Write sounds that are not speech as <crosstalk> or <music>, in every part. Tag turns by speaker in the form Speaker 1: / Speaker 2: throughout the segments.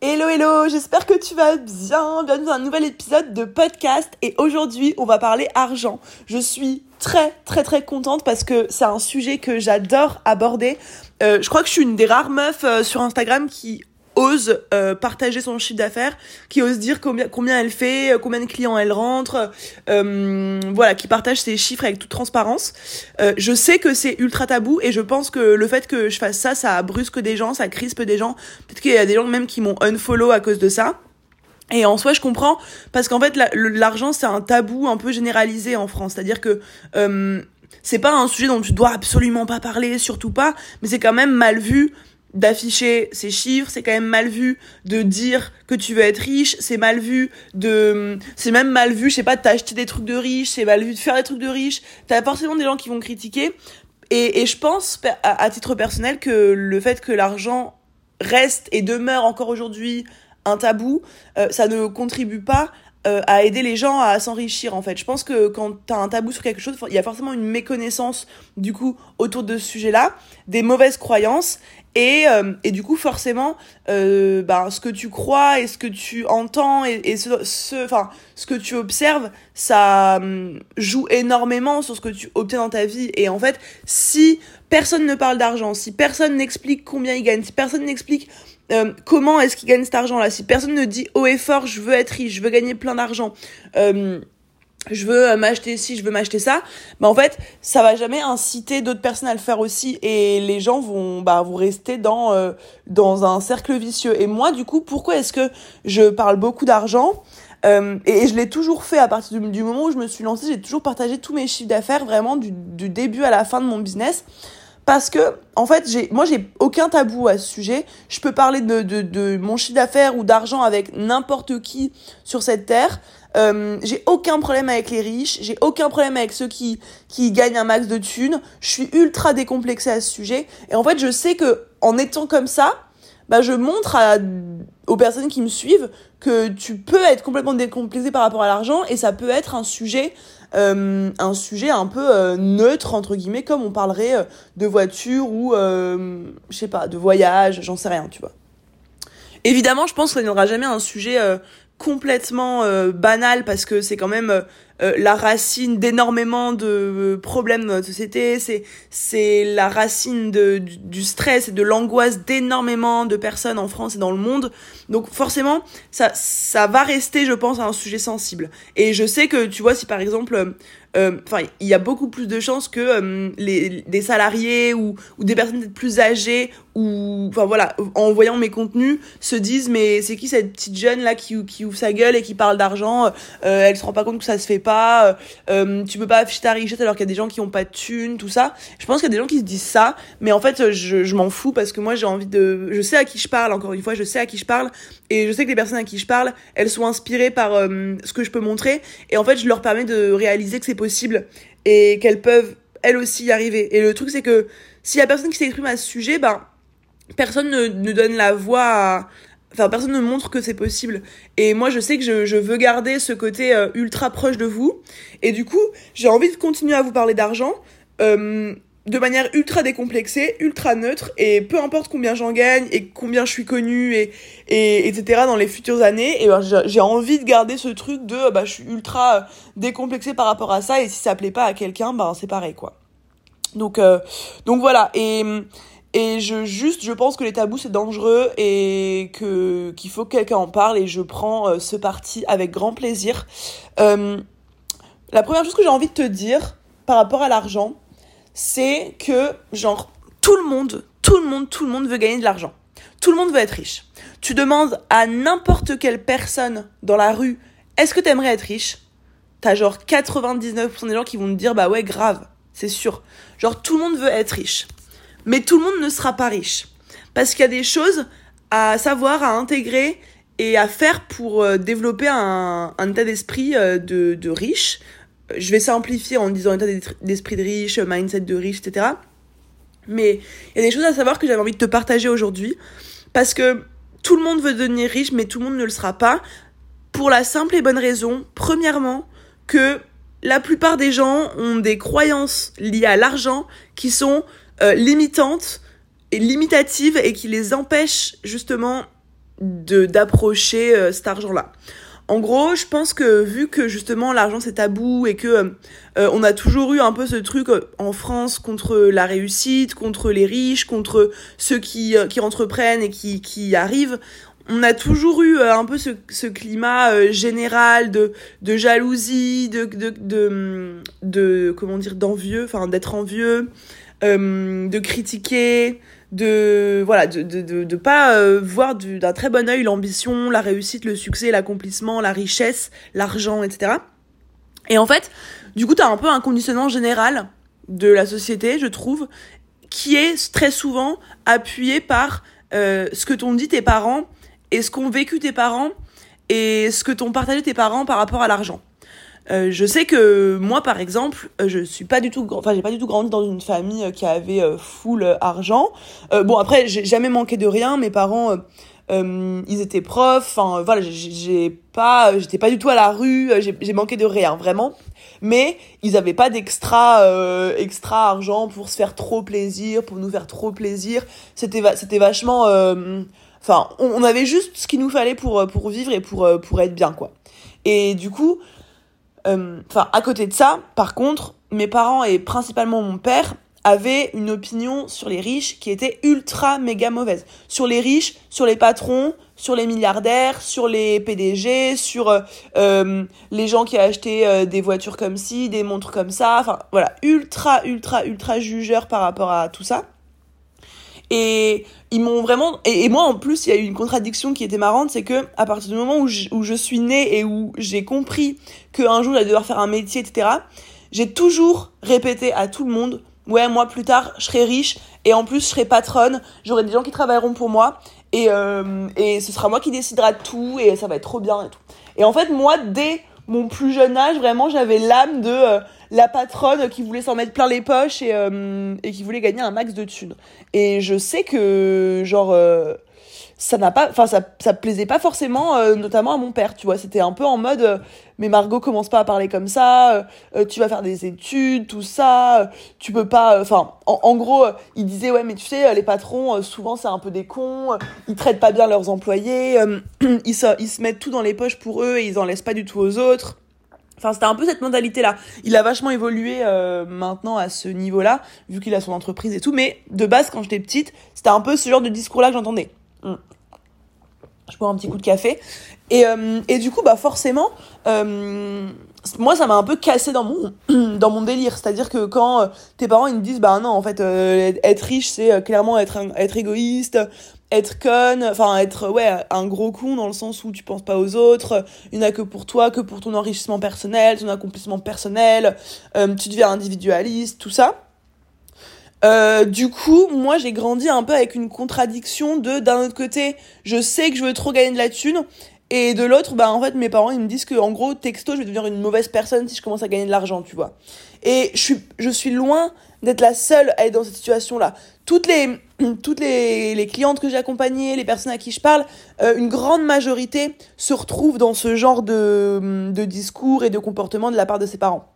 Speaker 1: Hello hello, j'espère que tu vas bien. Bienvenue dans un nouvel épisode de podcast et aujourd'hui on va parler argent. Je suis très très très contente parce que c'est un sujet que j'adore aborder. Euh, je crois que je suis une des rares meufs euh, sur Instagram qui ose euh, partager son chiffre d'affaires, qui ose dire combien elle fait, euh, combien de clients elle rentre, euh, voilà, qui partage ses chiffres avec toute transparence. Je sais que c'est ultra tabou et je pense que le fait que je fasse ça, ça brusque des gens, ça crispe des gens. Peut-être qu'il y a des gens même qui m'ont unfollow à cause de ça. Et en soi, je comprends parce qu'en fait, l'argent c'est un tabou un peu généralisé en France, c'est-à-dire que c'est pas un sujet dont tu dois absolument pas parler, surtout pas, mais c'est quand même mal vu d'afficher ces chiffres, c'est quand même mal vu de dire que tu veux être riche, c'est mal vu de c'est même mal vu, je sais pas, de t'acheter des trucs de riches, c'est mal vu de faire des trucs de riches, t'as forcément des gens qui vont critiquer. Et, et je pense à, à titre personnel que le fait que l'argent reste et demeure encore aujourd'hui un tabou, euh, ça ne contribue pas euh, à aider les gens à s'enrichir en fait. Je pense que quand tu as un tabou sur quelque chose, il y a forcément une méconnaissance du coup autour de ce sujet-là, des mauvaises croyances et, euh, et du coup forcément bah, ce que tu crois et ce que tu entends et, ce, ce que tu observes, ça hum, joue énormément sur ce que tu obtiens dans ta vie. Et en fait, si personne ne parle d'argent, si personne n'explique combien il gagne, si personne n'explique euh, comment est-ce qu'il gagne cet argent-là? Si personne ne dit haut et fort, je veux être riche, je veux gagner plein d'argent, euh, je veux euh, m'acheter ci, je veux m'acheter ça, bah en fait, ça va jamais inciter d'autres personnes à le faire aussi et les gens vont bah vont rester dans dans un cercle vicieux. Et moi, du coup, pourquoi est-ce que je parle beaucoup d'argent et, je l'ai toujours fait à partir du, moment où je me suis lancée, j'ai toujours partagé tous mes chiffres d'affaires vraiment du début à la fin de mon business parce que en fait j'ai moi j'ai aucun tabou à ce sujet. Je peux parler de, de, mon chiffre d'affaires ou d'argent avec n'importe qui sur cette terre. Euh, j'ai aucun problème avec les riches. J'ai aucun problème avec ceux qui qui gagnent un max de thunes. Je suis ultra décomplexée à ce sujet. Et en fait je sais que en étant comme ça bah je montre aux personnes qui me suivent que tu peux être complètement décomplexé par rapport à l'argent et ça peut être un sujet euh, un sujet un peu euh, neutre entre guillemets comme on parlerait euh, de voiture ou je sais pas de voyage j'en sais rien tu vois. Évidemment je pense que n'y aura jamais un sujet complètement banal parce que c'est quand même euh, la racine d'énormément de problèmes de notre société, c'est c'est la racine de, du, stress et de l'angoisse d'énormément de personnes en France et dans le monde. Donc forcément, ça ça va rester, je pense, un sujet sensible. Et je sais que tu vois, si par exemple enfin, euh, il y a beaucoup plus de chances que euh, les, des salariés ou, ou des personnes plus âgées ou, enfin voilà, en voyant mes contenus, se disent mais c'est qui cette petite jeune là qui, ouvre sa gueule et qui parle d'argent, euh, elle se rend pas compte que ça se fait pas, euh, tu peux pas afficher ta richesse alors qu'il y a des gens qui ont pas de thunes, tout ça. Je pense qu'il y a des gens qui se disent ça, mais en fait je, m'en fous parce que moi j'ai envie de, je sais à qui je parle encore une fois, je sais à qui je parle et je sais que les personnes à qui je parle, elles sont inspirées par ce que je peux montrer et en fait je leur permets de réaliser que c'est possible et qu'elles peuvent elles aussi y arriver. Et le truc c'est que s'il y a personne qui s'exprime à ce sujet, ben personne ne, ne donne la voix à... Enfin, personne ne montre que c'est possible. Et moi, je sais que je, je veux garder ce côté euh, ultra proche de vous. Et du coup, j'ai envie de continuer à vous parler d'argent. Euh, de manière ultra décomplexée, ultra neutre, et peu importe combien j'en gagne et combien je suis connue et, et etc. dans les futures années, et ben j'ai envie de garder ce truc de bah je suis ultra décomplexée par rapport à ça et si ça plaît pas à quelqu'un, ben c'est pareil quoi. Donc euh, donc voilà et et je juste je pense que les tabous c'est dangereux et que qu'il faut que quelqu'un en parle et je prends euh, ce parti avec grand plaisir. Euh, la première chose que j'ai envie de te dire par rapport à l'argent, c'est que, genre, tout le monde, tout le monde, tout le monde veut gagner de l'argent. Tout le monde veut être riche. Tu demandes à n'importe quelle personne dans la rue, est-ce que t'aimerais être riche? T'as genre 99% des gens qui vont te dire, bah ouais, grave, c'est sûr. Genre, tout le monde veut être riche. Mais tout le monde ne sera pas riche. Parce qu'il y a des choses à savoir, à intégrer et à faire pour euh, développer un, un état d'esprit euh, de, de riche, je vais simplifier en disant état d'esprit de riche, mindset de riche, etc. Mais il y a des choses à savoir que j'avais envie de te partager aujourd'hui. Parce que tout le monde veut devenir riche, mais tout le monde ne le sera pas. Pour la simple et bonne raison, premièrement, que la plupart des gens ont des croyances liées à l'argent qui sont euh, limitantes et limitatives et qui les empêchent justement de d'approcher euh, cet argent-là. En gros, je pense que vu que justement l'argent c'est tabou et que euh, on a toujours eu un peu ce truc en France contre la réussite, contre les riches, contre ceux qui qui entreprennent et qui qui arrivent, on a toujours eu un peu ce, ce climat général de de jalousie, de de de, de comment dire d'envieux, enfin d'être envieux, de critiquer, de voilà de de de, pas euh, voir d'un très bon œil l'ambition la réussite le succès l'accomplissement la richesse l'argent etc et en fait du coup t'as un peu un conditionnement général de la société je trouve qui est très souvent appuyé par euh, ce que t'ont dit tes parents et ce qu'ont vécu tes parents et ce que t'ont partagé tes parents par rapport à l'argent euh, je sais que moi, par exemple, euh, je suis pas du tout, enfin, j'ai pas du tout grandi dans une famille euh, qui avait full argent. bon, après, j'ai jamais manqué de rien. Mes parents, ils étaient profs. Enfin, voilà, j'ai pas, j'étais pas du tout à la rue. J'ai manqué de rien, vraiment. Mais ils avaient pas d'extra, extra argent pour se faire trop plaisir, pour nous faire trop plaisir. C'était, c'était vachement. Enfin, on, on, avait juste ce qu'il nous fallait pour pour vivre et pour pour être bien, quoi. Et du coup, euh, enfin, à côté de ça, par contre, mes parents et principalement mon père avaient une opinion sur les riches qui était ultra méga mauvaise. Sur les riches, sur les patrons, sur les milliardaires, sur les PDG, sur euh, euh, les gens qui achetaient des voitures comme ci, des montres comme ça. Enfin, voilà, ultra, ultra, ultra jugeur par rapport à tout ça. Et ils m'ont vraiment et, moi en plus il y a eu une contradiction qui était marrante c'est que à partir du moment où je, suis née et où j'ai compris qu'un jour j'allais devoir faire un métier etc j'ai toujours répété à tout le monde ouais moi plus tard je serai riche et en plus je serai patronne j'aurai des gens qui travailleront pour moi et euh, et ce sera moi qui décidera de tout et ça va être trop bien et tout. Et en fait moi dès mon plus jeune âge vraiment j'avais l'âme de euh, la patronne qui voulait s'en mettre plein les poches et, euh, et qui voulait gagner un max de thunes. Et je sais que, genre, euh, ça n'a pas, enfin, ça, ça plaisait pas forcément, euh, notamment à mon père, tu vois. C'était un peu en mode, mais Margot commence pas à parler comme ça, tu vas faire des études, tout ça, tu peux pas, enfin, en, gros, il disait, ouais, mais tu sais, les patrons, souvent, c'est un peu des cons, ils traitent pas bien leurs employés, <clears throat> ils, se, ils se mettent tout dans les poches pour eux et ils en laissent pas du tout aux autres. Enfin, c'était un peu cette mentalité-là. Il a vachement évolué euh, maintenant à ce niveau-là, vu qu'il a son entreprise et tout. Mais de base, quand j'étais petite, c'était un peu ce genre de discours-là que j'entendais. Mm. Je bois un petit coup de café. Et, euh, et du coup, bah forcément, euh, moi, ça m'a un peu cassé dans mon, <clears throat> dans mon délire. C'est-à-dire que quand tes parents ils me disent, bah non, en fait, être riche, c'est clairement être, être égoïste, être con, enfin être ouais un gros con dans le sens où tu penses pas aux autres, il n'y a que pour toi, que pour ton enrichissement personnel, ton accomplissement personnel, euh, tu deviens individualiste, tout ça. Euh, du coup, moi j'ai grandi un peu avec une contradiction de d'un autre côté, je sais que je veux trop gagner de la thune et de l'autre, bah en fait mes parents ils me disent que en gros texto je vais devenir une mauvaise personne si je commence à gagner de l'argent, tu vois. Et je suis je suis loin d'être la seule à être dans cette situation là. Toutes les <clears throat> toutes les, clientes que j'ai accompagnées, les personnes à qui je parle, euh, une grande majorité se retrouvent dans ce genre de, de discours et de comportement de la part de ses parents.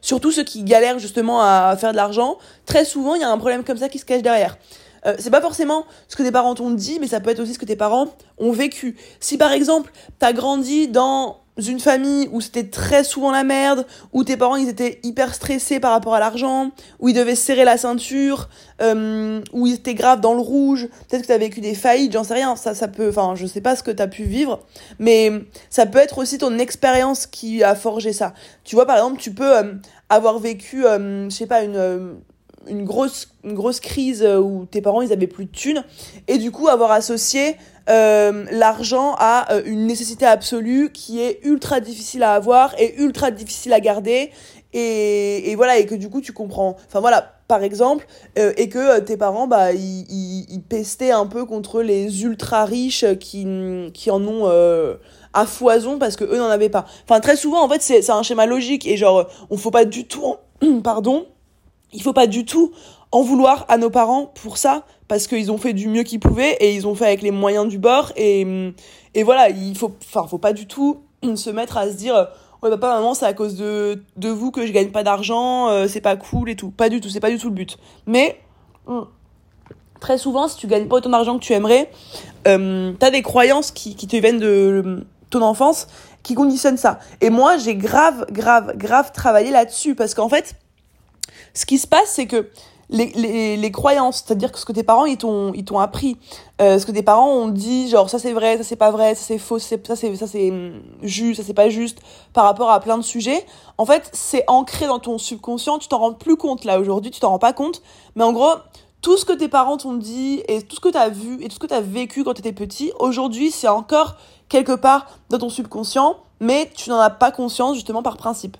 Speaker 1: Surtout ceux qui galèrent justement à faire de l'argent, très souvent il y a un problème comme ça qui se cache derrière. Euh, c'est pas forcément ce que tes parents t'ont dit, mais ça peut être aussi ce que tes parents ont vécu. Si par exemple, t'as grandi dans une famille où c'était très souvent la merde, où tes parents ils étaient hyper stressés par rapport à l'argent, où ils devaient serrer la ceinture, euh, où ils étaient graves dans le rouge, peut-être que t'as vécu des faillites, j'en sais rien, ça ça peut, enfin je sais pas ce que t'as pu vivre, mais ça peut être aussi ton expérience qui a forgé ça. Tu vois par exemple tu peux euh, avoir vécu, euh, je sais pas une une grosse une grosse crise où tes parents ils avaient plus de thunes et du coup avoir associé euh, l'argent a euh, une nécessité absolue qui est ultra difficile à avoir et ultra difficile à garder. Et, et voilà et que du coup tu comprends. Enfin voilà par exemple euh, et que tes parents bah ils, ils, pestaient un peu contre les ultra riches qui qui en ont à foison parce que eux n'en avaient pas. Enfin très souvent en fait c'est un schéma logique et genre on faut pas du tout <clears throat> pardon il faut pas du tout en vouloir à nos parents pour ça parce qu'ils ont fait du mieux qu'ils pouvaient et ils ont fait avec les moyens du bord et et voilà il faut enfin faut pas du tout se mettre à se dire ouais papa maman c'est à cause de de vous que je gagne pas d'argent euh, c'est pas cool et tout pas du tout c'est pas du tout le but mais très souvent, si tu gagnes pas autant d'argent que tu aimerais, euh, t'as des croyances qui, qui te viennent de ton enfance qui conditionnent ça. Et moi, j'ai grave, grave, grave travaillé là-dessus parce qu'en fait, ce qui se passe, c'est que les, les, croyances, c'est-à-dire que ce que tes parents ils t'ont ils t'ont appris, euh, ce que tes parents ont dit, genre ça c'est vrai, ça c'est pas vrai, ça c'est faux, ça c'est ça c'est hum, juste, ça c'est pas juste, par rapport à plein de sujets. En fait, c'est ancré dans ton subconscient. Tu t'en rends plus compte là aujourd'hui, tu t'en rends pas compte, mais en gros. Tout ce que tes parents t'ont dit et tout ce que t'as vu et tout ce que t'as vécu quand t'étais petit, aujourd'hui c'est encore quelque part dans ton subconscient, mais tu n'en as pas conscience justement par principe.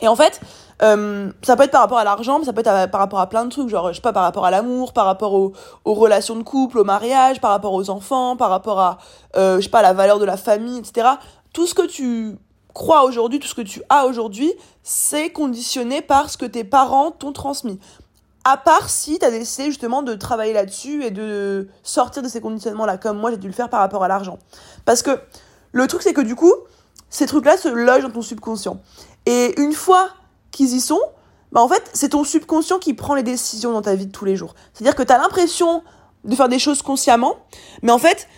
Speaker 1: Et en fait, euh, ça peut être par rapport à l'argent, mais ça peut être par rapport à plein de trucs, genre, je sais pas, par rapport à l'amour, par rapport aux, relations de couple, au mariage, par rapport aux enfants, par rapport à, euh, je sais pas, la valeur de la famille, etc. Tout ce que tu crois aujourd'hui, tout ce que tu as aujourd'hui, c'est conditionné par ce que tes parents t'ont transmis. À part si tu as décidé justement de travailler là-dessus et de sortir de ces conditionnements-là, comme moi j'ai dû le faire par rapport à l'argent. Parce que le truc, c'est que du coup, ces trucs-là se logent dans ton subconscient. Et une fois qu'ils y sont, bah en fait, c'est ton subconscient qui prend les décisions dans ta vie de tous les jours. C'est-à-dire que tu as l'impression de faire des choses consciemment, mais en fait,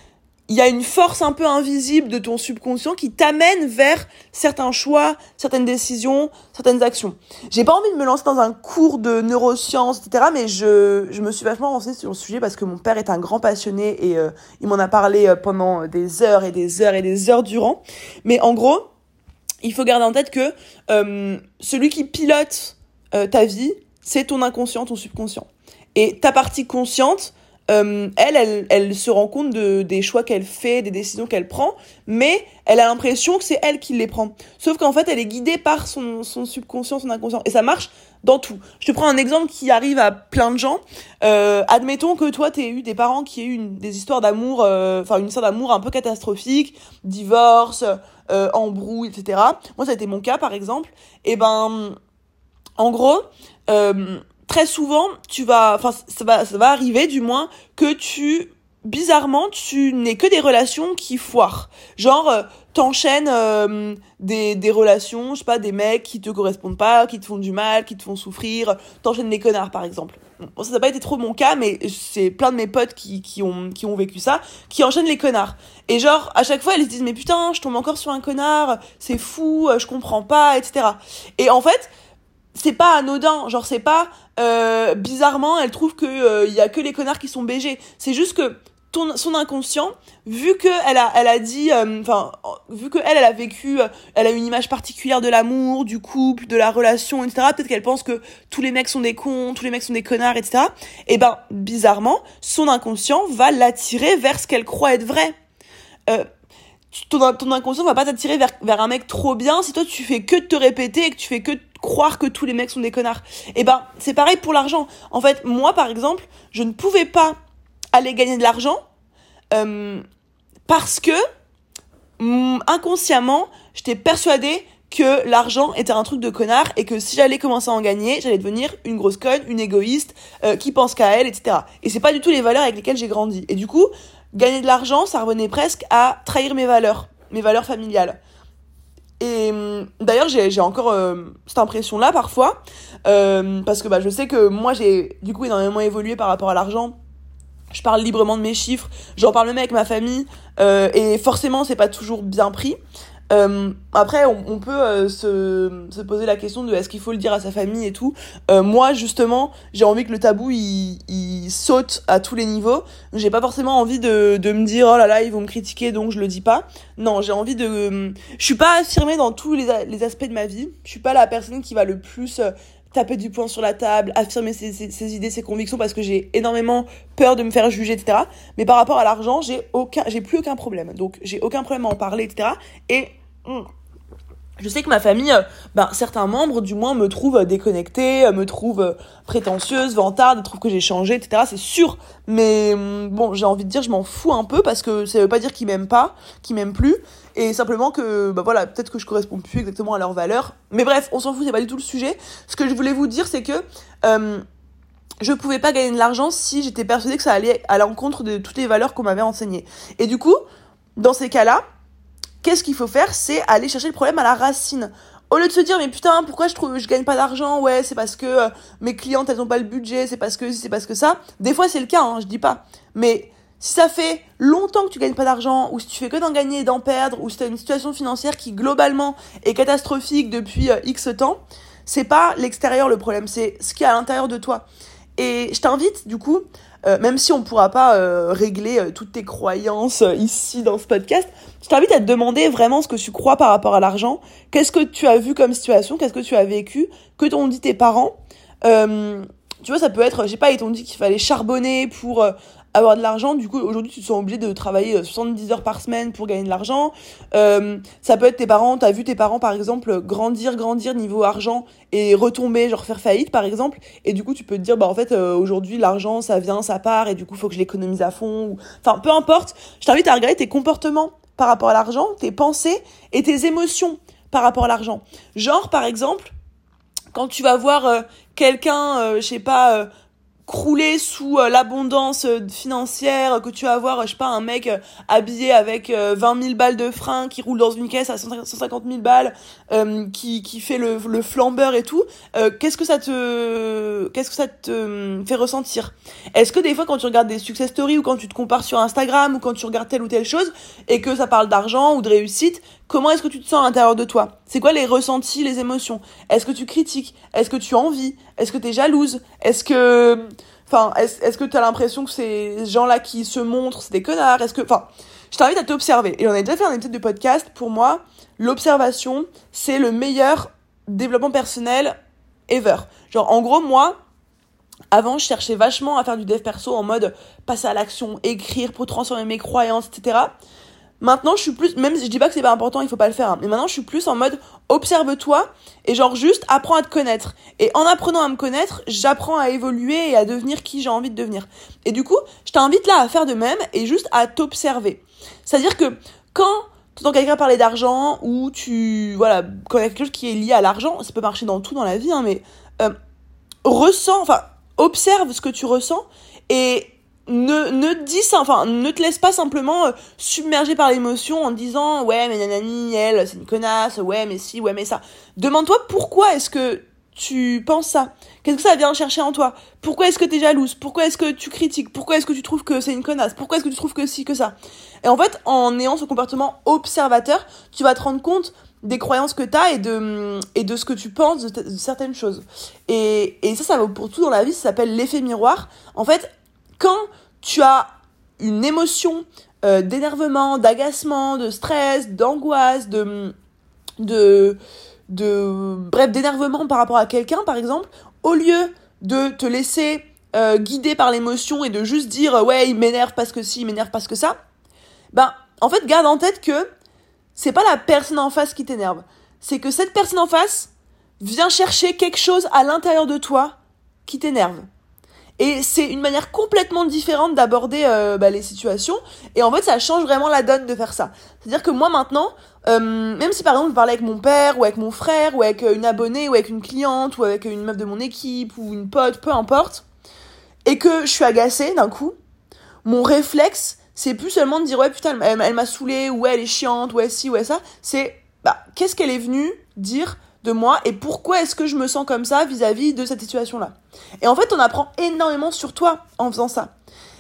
Speaker 1: il y a une force un peu invisible de ton subconscient qui t'amène vers certains choix, certaines décisions, certaines actions. J'ai pas envie de me lancer dans un cours de neurosciences, etc., mais je, je me suis vachement renseignée sur le sujet parce que mon père est un grand passionné et euh, il m'en a parlé euh, pendant des heures et des heures et des heures durant. Mais en gros, il faut garder en tête que euh, celui qui pilote euh, ta vie, c'est ton inconscient, ton subconscient. Et ta partie consciente, euh, elle, elle, elle se rend compte de, des choix qu'elle fait, des décisions qu'elle prend, mais elle a l'impression que c'est elle qui les prend. Sauf qu'en fait, elle est guidée par son, son subconscient, son inconscient. Et ça marche dans tout. Je te prends un exemple qui arrive à plein de gens. Euh, admettons que toi, t'aies eu des parents qui aient eu des histoires d'amour, enfin une histoire d'amour un peu catastrophique, divorce, euh, embrouille, etc. Moi, ça a été mon cas, par exemple. Et ben, en gros, euh, très souvent, tu vas, enfin, ça va, ça va arriver, du moins, que tu, bizarrement, tu n'es que des relations qui foirent. Genre, euh, t'enchaînes euh, des, des relations, je sais pas, des mecs qui te correspondent pas, qui te font du mal, qui te font souffrir, t'enchaînes les connards par exemple. Bon, ça n'a pas été trop mon cas, mais c'est plein de mes potes qui, qui, ont, qui ont vécu ça, qui enchaînent les connards. Et genre, à chaque fois, elles se disent, mais putain, je tombe encore sur un connard, c'est fou, je comprends pas, etc. Et en fait, c'est pas anodin, genre c'est pas euh, bizarrement, elle trouve que il euh, y a que les connards qui sont BG. C'est juste que ton, son inconscient, vu que elle a, elle a dit, euh, enfin, vu que elle, elle a vécu, euh, elle a une image particulière de l'amour, du couple, de la relation, etc. Peut-être qu'elle pense que tous les mecs sont des cons, tous les mecs sont des connards, etc. Et ben, bizarrement, son inconscient va l'attirer vers ce qu'elle croit être vrai. Euh, ton, ton inconscient va pas t'attirer vers, vers un mec trop bien si toi tu fais que te répéter et que tu fais que croire que tous les mecs sont des connards. Et ben, c'est pareil pour l'argent. En fait, moi, par exemple, je ne pouvais pas aller gagner de l'argent euh, parce que mm, inconsciemment, j'étais persuadée que l'argent était un truc de connard et que si j'allais commencer à en gagner, j'allais devenir une grosse conne, une égoïste, euh, qui pense qu'à elle, etc. Et c'est pas du tout les valeurs avec lesquelles j'ai grandi. Et du coup, gagner de l'argent, ça revenait presque à trahir mes valeurs, mes valeurs familiales. Et mm, d'ailleurs, j'ai encore euh, cette impression-là parfois, parce que bah, je sais que moi, j'ai du coup énormément évolué par rapport à l'argent je parle librement de mes chiffres, j'en parle même avec ma famille, euh, et forcément c'est pas toujours bien pris. Euh, après, on, on peut euh, se, se, poser la question de est-ce qu'il faut le dire à sa famille et tout. Euh, moi, justement, j'ai envie que le tabou il, il saute à tous les niveaux. J'ai pas forcément envie de, de me dire oh là là ils vont me critiquer donc je le dis pas. Non, j'ai envie de. Je suis pas affirmée dans tous les, les aspects de ma vie. Je suis pas la personne qui va le plus taper du poing sur la table, affirmer ses, idées, ses convictions parce que j'ai énormément peur de me faire juger, etc. Mais par rapport à l'argent, j'ai aucun, j'ai plus aucun problème. Donc j'ai aucun problème à en parler, etc. Et je sais que ma famille, euh, ben, certains membres du moins me trouvent déconnectée, euh, me trouvent euh, prétentieuse, vantarde, trouvent que j'ai changé, etc. C'est sûr. Mais hmm, bon, j'ai envie de dire, je m'en fous un peu parce que ça veut pas dire qu'ils m'aiment pas, qu'ils m'aiment plus. Et simplement que, bah voilà, peut-être que je corresponds plus exactement à leurs valeurs. Mais bref, on s'en fout, c'est pas du tout le sujet. Ce que je voulais vous dire, c'est que euh, je pouvais pas gagner de l'argent si j'étais persuadée que ça allait à l'encontre de toutes les valeurs qu'on m'avait enseignées. Et du coup, dans ces cas-là, qu'est-ce qu'il faut faire C'est aller chercher le problème à la racine. au lieu de se dire mais putain pourquoi je trouve je gagne pas d'argent ouais c'est parce que euh, mes clientes elles ont pas le budget c'est parce que c'est parce que ça. Des fois c'est le cas hein, je dis pas. Mais si ça fait longtemps que tu gagnes pas d'argent ou si tu fais que d'en gagner et d'en perdre ou si tu as une situation financière qui globalement est catastrophique depuis euh, X temps c'est pas l'extérieur le problème c'est ce qui est à l'intérieur de toi. Et je t'invite du coup euh, même si on pourra pas euh, régler euh, toutes tes croyances ici dans ce podcast, je t'invite à te demander vraiment ce que tu crois par rapport à l'argent. Qu'est-ce que tu as vu comme situation? Qu'est-ce que tu as vécu? Que t'ont dit tes parents? Tu vois, ça peut être, j'ai pas, ils t'ont dit qu'il fallait charbonner pour avoir de l'argent, du coup aujourd'hui tu te sens obligé de travailler 70 euh, heures par semaine pour gagner de l'argent. Euh, ça peut être tes parents, t'as vu tes parents par exemple grandir, grandir niveau argent et retomber, genre faire faillite par exemple, et du coup tu peux te dire bah en fait euh, aujourd'hui l'argent ça vient, ça part et du coup faut que je l'économise à fond. Enfin peu importe, je t'invite à regarder tes comportements par rapport à l'argent, tes pensées et tes émotions par rapport à l'argent. Genre par exemple quand tu vas voir quelqu'un, je sais pas crouler sous euh, l'abondance euh, financière, que tu vas voir, euh, je sais pas, un mec habillé avec 20 000 balles de frein, qui roule dans une caisse à 150 000 balles, qui, qui fait le, le flambeur et tout, qu'est-ce que ça te, qu'est-ce que ça te fait ressentir? Est-ce que des fois quand tu regardes des success stories ou quand tu te compares sur Instagram ou quand tu regardes telle ou telle chose et que ça parle d'argent ou de réussite, comment est-ce que tu te sens à l'intérieur de toi? C'est quoi les ressentis, les émotions? Est-ce que tu critiques? Est-ce que tu envies? Est-ce que tu es jalouse? Est-ce que enfin est-ce que tu as l'impression que ces gens-là qui se montrent, c'est des connards? Est-ce que enfin je t'invite à t'observer. Et on a déjà fait un épisode de podcast. Pour moi, l'observation, c'est le meilleur développement personnel ever. Genre en gros moi avant, je cherchais vachement à faire du dev perso en mode passer à l'action, écrire pour transformer mes croyances, etc. Maintenant, je suis plus, même je dis pas que c'est pas important, il faut pas le faire, hein, mais maintenant, je suis plus en mode observe-toi et genre juste apprends à te connaître. Et en apprenant à me connaître, j'apprends à évoluer et à devenir qui j'ai envie de devenir. Et du coup, je t'invite là à faire de même et juste à t'observer. C'est-à-dire que quand entends quelqu'un parler d'argent ou tu, voilà, quand il y a quelque chose qui est lié à l'argent, ça peut marcher dans tout dans la vie, hein, mais euh, ressens, enfin, observe ce que tu ressens et ne ne dis enfin ne te laisse pas simplement euh, submerger par l'émotion en disant ouais mais nanani elle c'est une connasse ouais mais si ouais mais ça demande-toi pourquoi est-ce que tu penses ça. Qu'est-ce que ça vient chercher en toi? Pourquoi est-ce que tu es jalouse? Pourquoi est-ce que tu critiques? Pourquoi est-ce que tu trouves que c'est une connasse? Pourquoi est-ce que tu trouves que si que ça? Et en fait en ayant ce comportement observateur tu vas te rendre compte des croyances que tu as et de, et de ce que tu penses de, de certaines choses. Et, et ça, ça vaut pour tout dans la vie, ça s'appelle l'effet miroir. En fait, quand tu as une émotion euh, d'énervement, d'agacement, de stress, d'angoisse, de, de, bref, d'énervement par rapport à quelqu'un, par exemple, au lieu de te laisser euh, guider par l'émotion et de juste dire ouais, il m'énerve parce que si, il m'énerve parce que ça, ben, en fait, garde en tête que c'est pas la personne en face qui t'énerve. C'est que cette personne en face vient chercher quelque chose à l'intérieur de toi qui t'énerve. Et c'est une manière complètement différente d'aborder euh, bah, les situations. Et en fait, ça change vraiment la donne de faire ça. C'est-à-dire que moi maintenant, euh, même si par exemple je parlais avec mon père ou avec mon frère ou avec euh, une abonnée ou avec une cliente ou avec une meuf de mon équipe ou une pote, peu importe, et que je suis agacée d'un coup, mon réflexe, c'est plus seulement de dire ouais putain elle, m'a saoulée ou ouais elle est chiante, ouais si, ouais ça. C'est bah qu'est-ce qu'elle est venue dire de moi et pourquoi est-ce que je me sens comme ça vis-à-vis de cette situation-là. Et en fait, on apprend énormément sur toi en faisant ça.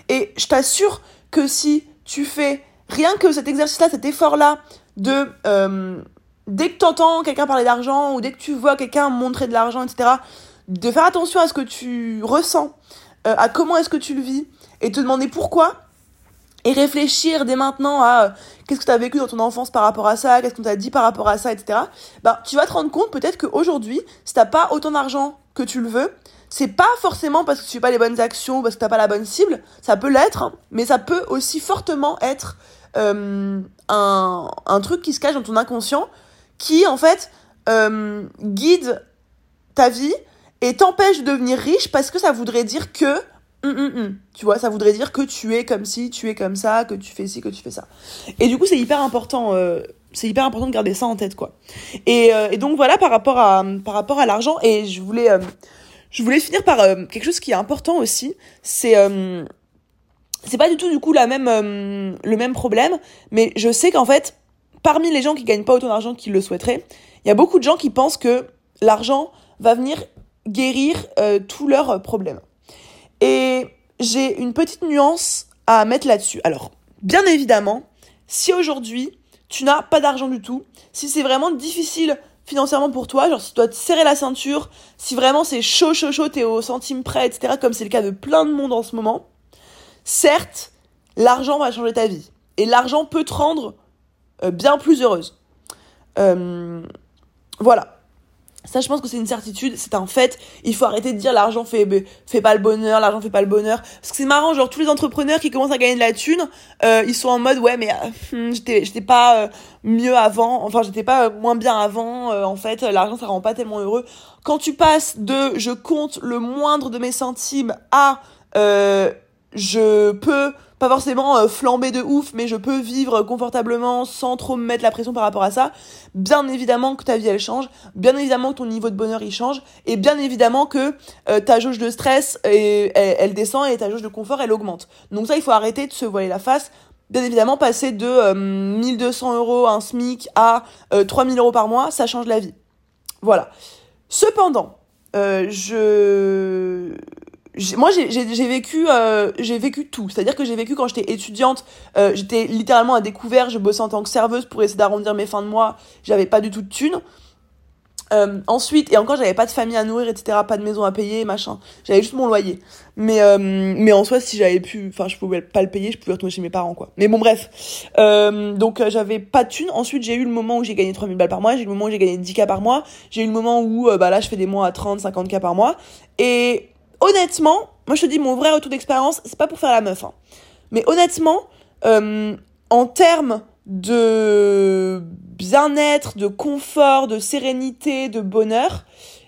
Speaker 1: Et je t'assure que si tu fais rien que cet exercice-là, cet effort-là, de euh, dès que t'entends quelqu'un parler d'argent ou dès que tu vois quelqu'un montrer de l'argent, etc., de faire attention à ce que tu ressens, euh, à comment est-ce que tu le vis, et te demander pourquoi, et réfléchir dès maintenant à euh, qu'est-ce que tu as vécu dans ton enfance par rapport à ça, qu'est-ce qu'on t'a dit par rapport à ça, etc. Bah, tu vas te rendre compte peut-être qu'aujourd'hui, si t'as pas autant d'argent que tu le veux, c'est pas forcément parce que tu fais pas les bonnes actions parce que t'as pas la bonne cible, ça peut l'être, hein, mais ça peut aussi fortement être euh, un, un truc qui se cache dans ton inconscient qui en fait euh, guide ta vie et t'empêche de devenir riche parce que ça voudrait dire que Hum, hum, hum. Tu vois, ça voudrait dire que tu es comme si, tu es comme ça, que tu fais ci, que tu fais ça. Et du coup, c'est hyper important. Euh, c'est hyper important de garder ça en tête, quoi. Et, euh, et donc voilà par rapport à par rapport à l'argent. Et je voulais euh, je voulais finir par quelque chose qui est important aussi. C'est c'est pas du tout du coup la même le même problème, mais je sais qu'en fait parmi les gens qui gagnent pas autant d'argent qu'ils le souhaiteraient, il y a beaucoup de gens qui pensent que l'argent va venir guérir euh, tous leurs problèmes. Et j'ai une petite nuance à mettre là-dessus. Alors, bien évidemment, si aujourd'hui tu n'as pas d'argent du tout, si c'est vraiment difficile financièrement pour toi, genre si tu dois te serrer la ceinture, si vraiment c'est chaud, chaud, chaud, t'es au centime près, etc., comme c'est le cas de plein de monde en ce moment, certes, l'argent va changer ta vie. Et l'argent peut te rendre euh, bien plus heureuse. Euh, voilà. Ça, je pense que c'est une certitude, c'est un fait. Il faut arrêter de dire l'argent fait, fait pas le bonheur, l'argent fait pas le bonheur. Parce que c'est marrant, genre tous les entrepreneurs qui commencent à gagner de la thune, euh, ils sont en mode ouais mais euh, j'étais j'étais pas euh, mieux avant, enfin j'étais pas moins bien avant. en fait, l'argent ça rend pas tellement heureux. Quand tu passes de je compte le moindre de mes centimes à je peux pas forcément euh, flamber de ouf, mais je peux vivre confortablement sans trop me mettre la pression par rapport à ça. Bien évidemment que ta vie elle change, bien évidemment que ton niveau de bonheur il change, et bien évidemment que euh, ta jauge de stress elle, descend et ta jauge de confort elle augmente. Donc ça il faut arrêter de se voiler la face. Bien évidemment, passer de 1200 euh, euros un SMIC à 3000 euros par mois, ça change la vie. Voilà. Cependant, je moi j'ai vécu euh, j'ai vécu tout. C'est à dire que j'ai vécu quand j'étais étudiante euh, j'étais littéralement à découvert je bossais en tant que serveuse pour essayer d'arrondir mes fins de mois j'avais pas du tout de thunes. Euh, ensuite et encore j'avais pas de famille à nourrir etc pas de maison à payer machin. J'avais juste mon loyer. Mais euh, mais en soi si j'avais pu enfin je pouvais pas le payer je pouvais retourner chez mes parents quoi. Mais bon bref. Euh, donc j'avais pas de thunes. Ensuite j'ai eu le moment où j'ai gagné 3000 balles par mois j'ai eu le moment où j'ai gagné 10k par mois j'ai eu le moment où bah là je fais des mois à 30 50k par mois. Et honnêtement, moi je te dis mon vrai retour d'expérience, c'est pas pour faire la meuf, hein. mais honnêtement, euh, en termes de bien-être, de confort, de sérénité, de bonheur,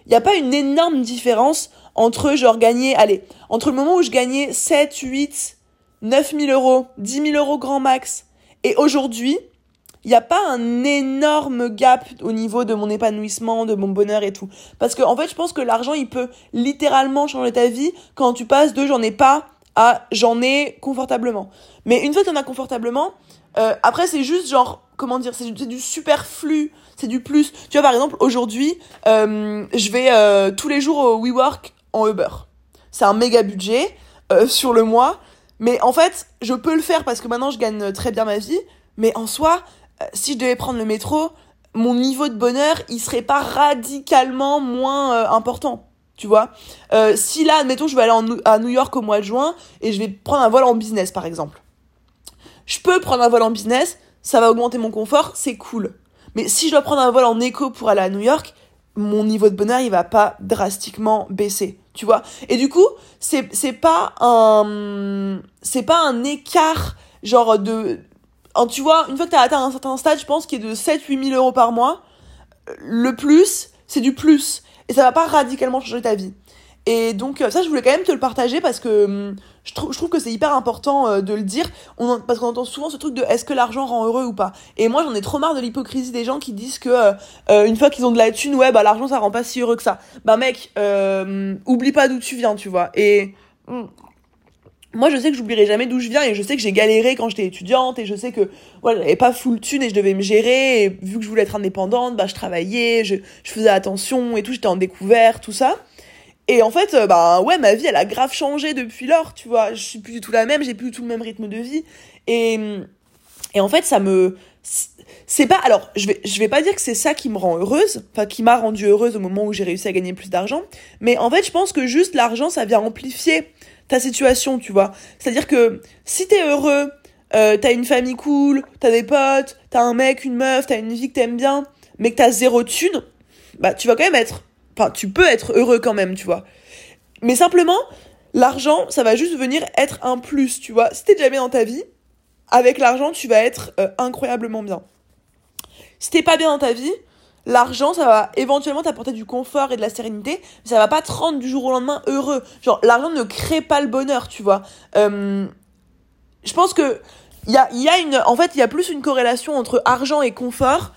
Speaker 1: il n'y a pas une énorme différence entre genre gagner, allez, entre le moment où je gagnais 7, 8, 9 000 euros, 10 000 euros grand max, et aujourd'hui, il n'y a pas un énorme gap au niveau de mon épanouissement, de mon bonheur et tout. Parce que, en fait, je pense que l'argent, il peut littéralement changer ta vie quand tu passes de j'en ai pas à j'en ai confortablement. Mais une fois que t'en as confortablement, euh, après, c'est juste genre, comment dire, c'est du, superflu, c'est du plus. Tu vois, par exemple, aujourd'hui, euh, je vais euh, tous les jours au WeWork en Uber. C'est un méga budget <laughs> sur le mois. Mais en fait, je peux le faire parce que maintenant, je gagne très bien ma vie. Mais en soi, si je devais prendre le métro, mon niveau de bonheur, il serait pas radicalement moins euh, important. Tu vois euh, Si là, admettons, je vais aller à New York au mois de juin et je vais prendre un vol en business, par exemple. Je peux prendre un vol en business, ça va augmenter mon confort, c'est cool. Mais si je dois prendre un vol en éco pour aller à New York, mon niveau de bonheur, il va pas drastiquement baisser, tu vois Et du coup, c'est pas un c'est pas un écart genre de tu vois, une fois que tu as atteint un certain stade, je pense qu'il est de 7-8 000 euros par mois, le plus, c'est du plus. Et ça va pas radicalement changer ta vie. Et donc euh, ça, je voulais quand même te le partager parce que hum, je, trouve je trouve que c'est hyper important euh, de le dire. On parce qu'on entend souvent ce truc de est-ce que l'argent rend heureux ou pas. Et moi, j'en ai trop marre de l'hypocrisie des gens qui disent que euh, une fois qu'ils ont de la thune, ouais, bah l'argent ça rend pas si heureux que ça. Bah mec, oublie pas d'où tu viens, tu vois. Et hum, moi je sais que j'oublierai jamais d'où je viens et je sais que j'ai galéré quand j'étais étudiante et je sais que voilà j'avais pas full thune et je devais me gérer et vu que je voulais être indépendante bah je travaillais je, faisais attention et tout j'étais en découvert tout ça. Et en fait euh, bah ouais ma vie elle a grave changé depuis lors tu vois. Je suis plus du tout la même j'ai plus du tout le même rythme de vie. Et et en fait ça me c'est pas alors je vais je vais pas dire que c'est ça qui me rend heureuse enfin qui m'a rendue heureuse au moment où j'ai réussi à gagner plus d'argent mais en fait je pense que juste l'argent ça vient amplifier ta situation, tu vois. C'est-à-dire que si t'es heureux, euh, t'as une famille cool, t'as des potes, t'as un mec, une meuf, t'as une vie que t'aimes bien, mais que t'as zéro thune, bah tu vas quand même être... Enfin, tu peux être heureux quand même, tu vois. Mais simplement, l'argent, ça va juste venir être un plus, tu vois. Si t'es déjà bien dans ta vie, avec l'argent, tu vas être euh, incroyablement bien. Si t'es pas bien dans ta vie, l'argent, ça va éventuellement t'apporter du confort et de la sérénité, mais ça va pas te rendre du jour au lendemain heureux. Genre, l'argent ne crée pas le bonheur, tu vois. Euh, je pense que il y a, y a une, en fait, il y a plus une corrélation entre argent et confort,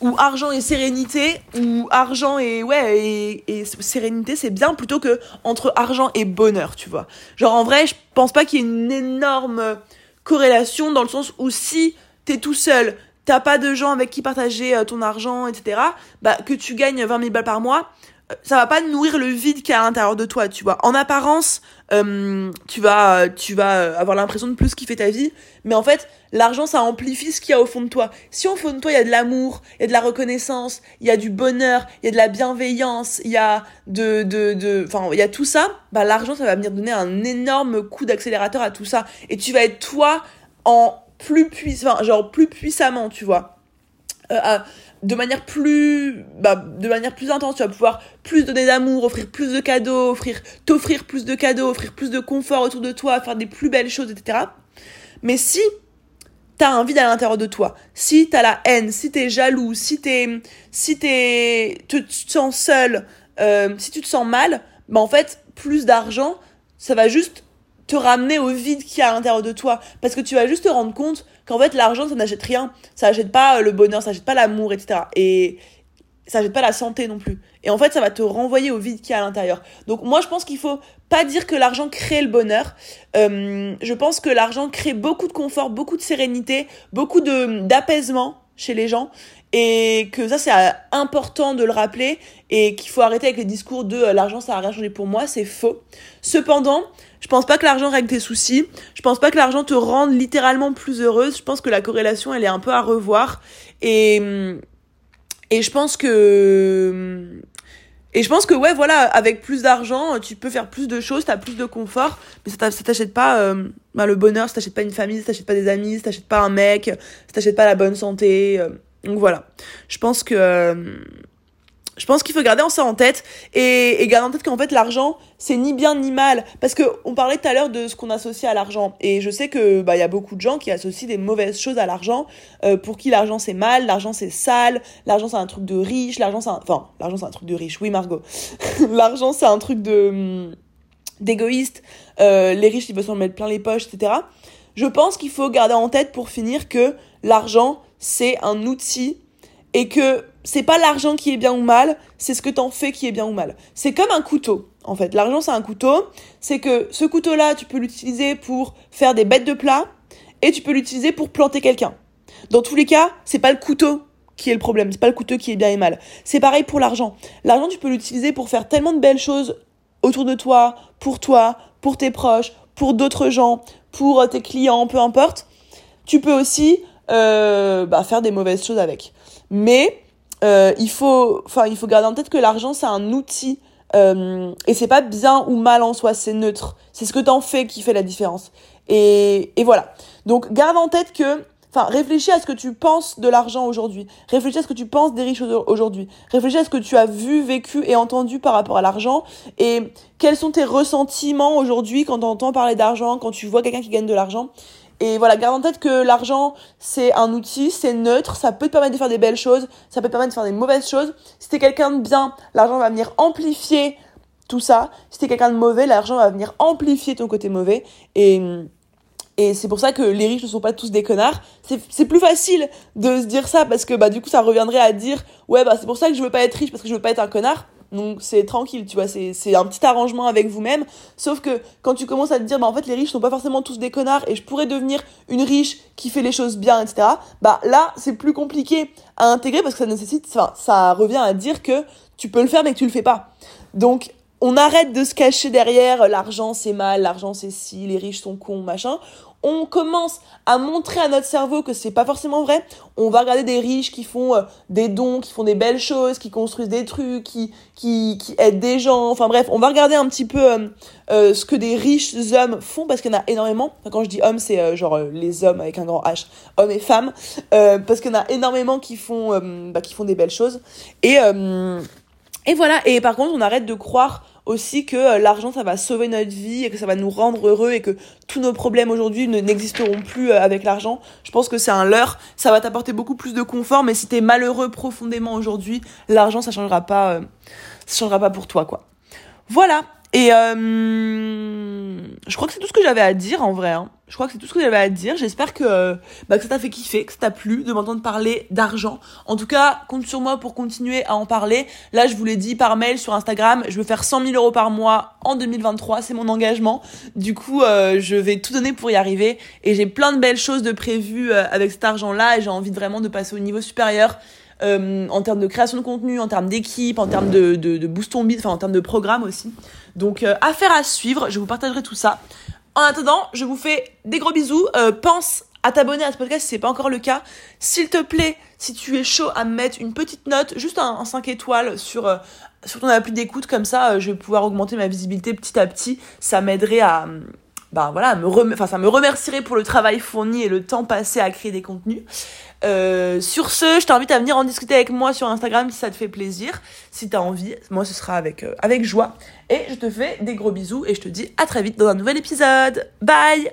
Speaker 1: ou argent et sérénité, ou argent et ouais et, et sérénité, c'est bien plutôt que entre argent et bonheur, tu vois. Genre en vrai, je pense pas qu'il y ait une énorme corrélation dans le sens où si t'es tout seul, t'as pas de gens avec qui partager euh, ton argent, etc., bah, que tu gagnes 20 000 balles par mois, euh, ça va pas nourrir le vide qu'il y a à l'intérieur de toi, tu vois. En apparence, euh, tu vas, tu vas avoir l'impression de plus kiffer ta vie, mais en fait, l'argent, ça amplifie ce qu'il y a au fond de toi. Si au fond de toi, il y a de l'amour, il y a de la reconnaissance, il y a du bonheur, il y a de la bienveillance, il y a de, de, de, enfin, il y a tout ça, bah, l'argent, ça va venir donner un énorme coup d'accélérateur à tout ça. Et tu vas être toi en plus puissant, genre plus puissamment, tu vois. Euh, de manière plus bah, de manière plus intense tu vas pouvoir plus donner d'amour offrir plus de cadeaux offrir t'offrir plus de cadeaux offrir plus de confort autour de toi faire des plus belles choses etc mais si t'as un vide à l'intérieur de toi si t'as la haine si t'es jaloux si t'es si t'es tu te sens seul euh, si tu te sens mal bah en fait plus d'argent ça va juste te ramener au vide qui y a à l'intérieur de toi. Parce que tu vas juste te rendre compte qu'en fait, l'argent, ça n'achète rien. Ça n'achète pas euh, le bonheur, ça n'achète pas l'amour, etc. Et ça n'achète pas la santé non plus. Et en fait, ça va te renvoyer au vide qui y a à l'intérieur. Donc moi, je pense qu'il faut pas dire que l'argent crée le bonheur. Euh, je pense que l'argent crée beaucoup de confort, beaucoup de sérénité, beaucoup de d'apaisement chez les gens et que ça c'est euh, important de le rappeler et qu'il faut arrêter avec les discours de l'argent ça a rien changé pour moi, c'est faux. Cependant, je pense pas que l'argent règle tes soucis. Je pense pas que l'argent te rende littéralement plus heureuse. Je pense que la corrélation, elle est un peu à revoir. Et, et je pense que, et je pense que, ouais, voilà, avec plus d'argent, tu peux faire plus de choses, t'as plus de confort, mais ça t'achète pas euh, bah, le bonheur, ça t'achète pas une famille, ça t'achète pas des amis, ça t'achète pas un mec, ça t'achète pas la bonne santé. Euh. donc voilà. Je pense que, euh, je pense qu'il faut garder ça en tête et, garder en tête qu'en fait l'argent c'est ni bien ni mal. Parce que on parlait tout à l'heure de ce qu'on associe à l'argent. Et je sais que bah il y a beaucoup de gens qui associent des mauvaises choses à l'argent euh, pour qui l'argent c'est mal, l'argent c'est sale, l'argent c'est un truc de riche, l'argent c'est un... enfin l'argent c'est un truc de riche, oui Margot, <laughs> l'argent c'est un truc de hum, d'égoïste, euh, les riches ils veulent s'en mettre plein les poches etc. Je pense qu'il faut garder en tête pour finir que l'argent c'est un outil et que c'est pas l'argent qui est bien ou mal, c'est ce que t'en fais qui est bien ou mal. C'est comme un couteau, en fait. L'argent, c'est un couteau. C'est que ce couteau-là, tu peux l'utiliser pour faire des bêtes de plat et tu peux l'utiliser pour planter quelqu'un. Dans tous les cas, c'est pas le couteau qui est le problème, c'est pas le couteau qui est bien et mal. C'est pareil pour l'argent. L'argent, tu peux l'utiliser pour faire tellement de belles choses autour de toi, pour toi, pour tes proches, pour d'autres gens, pour tes clients, peu importe. Tu peux aussi euh, bah, faire des mauvaises choses avec. Mais euh, il faut, enfin, il faut garder en tête que l'argent c'est un outil euh, et c'est pas bien ou mal en soi, c'est neutre. C'est ce que t'en fais qui fait la différence. Et, et voilà. Donc garde en tête que, enfin, réfléchis à ce que tu penses de l'argent aujourd'hui. Réfléchis à ce que tu penses des riches aujourd'hui. Réfléchis à ce que tu as vu, vécu et entendu par rapport à l'argent et quels sont tes ressentiments aujourd'hui quand tu entends parler d'argent, quand tu vois quelqu'un qui gagne de l'argent? Et voilà, garde en tête que l'argent, c'est un outil, c'est neutre, ça peut te permettre de faire des belles choses, ça peut te permettre de faire des mauvaises choses. Si t'es quelqu'un de bien, l'argent va venir amplifier tout ça. Si t'es quelqu'un de mauvais, l'argent va venir amplifier ton côté mauvais. Et, et c'est pour ça que les riches ne sont pas tous des connards. C'est plus facile de se dire ça parce que bah du coup ça reviendrait à dire ouais bah c'est pour ça que je veux pas être riche parce que je veux pas être un connard. Donc c'est tranquille, tu vois, c'est un petit arrangement avec vous-même. Sauf que quand tu commences à te dire, bah en fait les riches sont pas forcément tous des connards et je pourrais devenir une riche qui fait les choses bien, etc. Bah là c'est plus compliqué à intégrer parce que ça nécessite, enfin ça revient à dire que tu peux le faire mais que tu le fais pas. Donc on arrête de se cacher derrière l'argent c'est mal, l'argent c'est si, les riches sont cons, machin on commence à montrer à notre cerveau que c'est pas forcément vrai, on va regarder des riches qui font euh, des dons, qui font des belles choses, qui construisent des trucs, qui, qui, qui aident des gens. Enfin bref, on va regarder un petit peu euh, euh, ce que des riches hommes font parce qu'il y en a énormément. quand je dis hommes, c'est genre les hommes avec un grand H, hommes et femmes, parce qu'il y en a énormément qui font, bah, qui font des belles choses. Et et voilà. Et par contre, on arrête de croire aussi que euh, l'argent ça va sauver notre vie et que ça va nous rendre heureux et que tous nos problèmes aujourd'hui n'existeront plus euh, avec l'argent. Je pense que c'est un leurre, ça va t'apporter beaucoup plus de confort mais si t'es malheureux profondément aujourd'hui, l'argent ça changera pas euh, ça changera pas pour toi quoi. Voilà, Et euh, je crois que c'est tout ce que j'avais à dire en vrai. Hein. Je crois que c'est tout ce que j'avais à dire. J'espère que, bah, que ça t'a fait kiffer, que ça t'a plu de m'entendre parler d'argent. En tout cas, compte sur moi pour continuer à en parler. Là, je vous l'ai dit par mail sur Instagram, je veux faire 100 000 euros par mois en 2023. C'est mon engagement. Du coup, euh, je vais tout donner pour y arriver. Et j'ai plein de belles choses de prévues euh, avec cet argent-là. Et j'ai envie vraiment de passer au niveau supérieur. Euh, en termes de création de contenu, en termes d'équipe, en termes de, de, de boost on enfin en termes de programme aussi. Donc euh, affaire à suivre, je vous partagerai tout ça. En attendant, je vous fais des gros bisous. Euh, pense à t'abonner à ce podcast si c'est pas encore le cas. S'il te plaît, si tu es chaud à me mettre une petite note, juste un, 5 étoiles sur, sur ton appli d'écoute, comme ça je vais pouvoir augmenter ma visibilité petit à petit. Ça m'aiderait à bah voilà, me enfin ça me remercierait pour le travail fourni et le temps passé à créer des contenus. Euh, sur ce, je t'invite à venir en discuter avec moi sur Instagram si ça te fait plaisir, si t'as envie. Moi, ce sera avec euh, avec joie. Et je te fais des gros bisous et je te dis à très vite dans un nouvel épisode. Bye.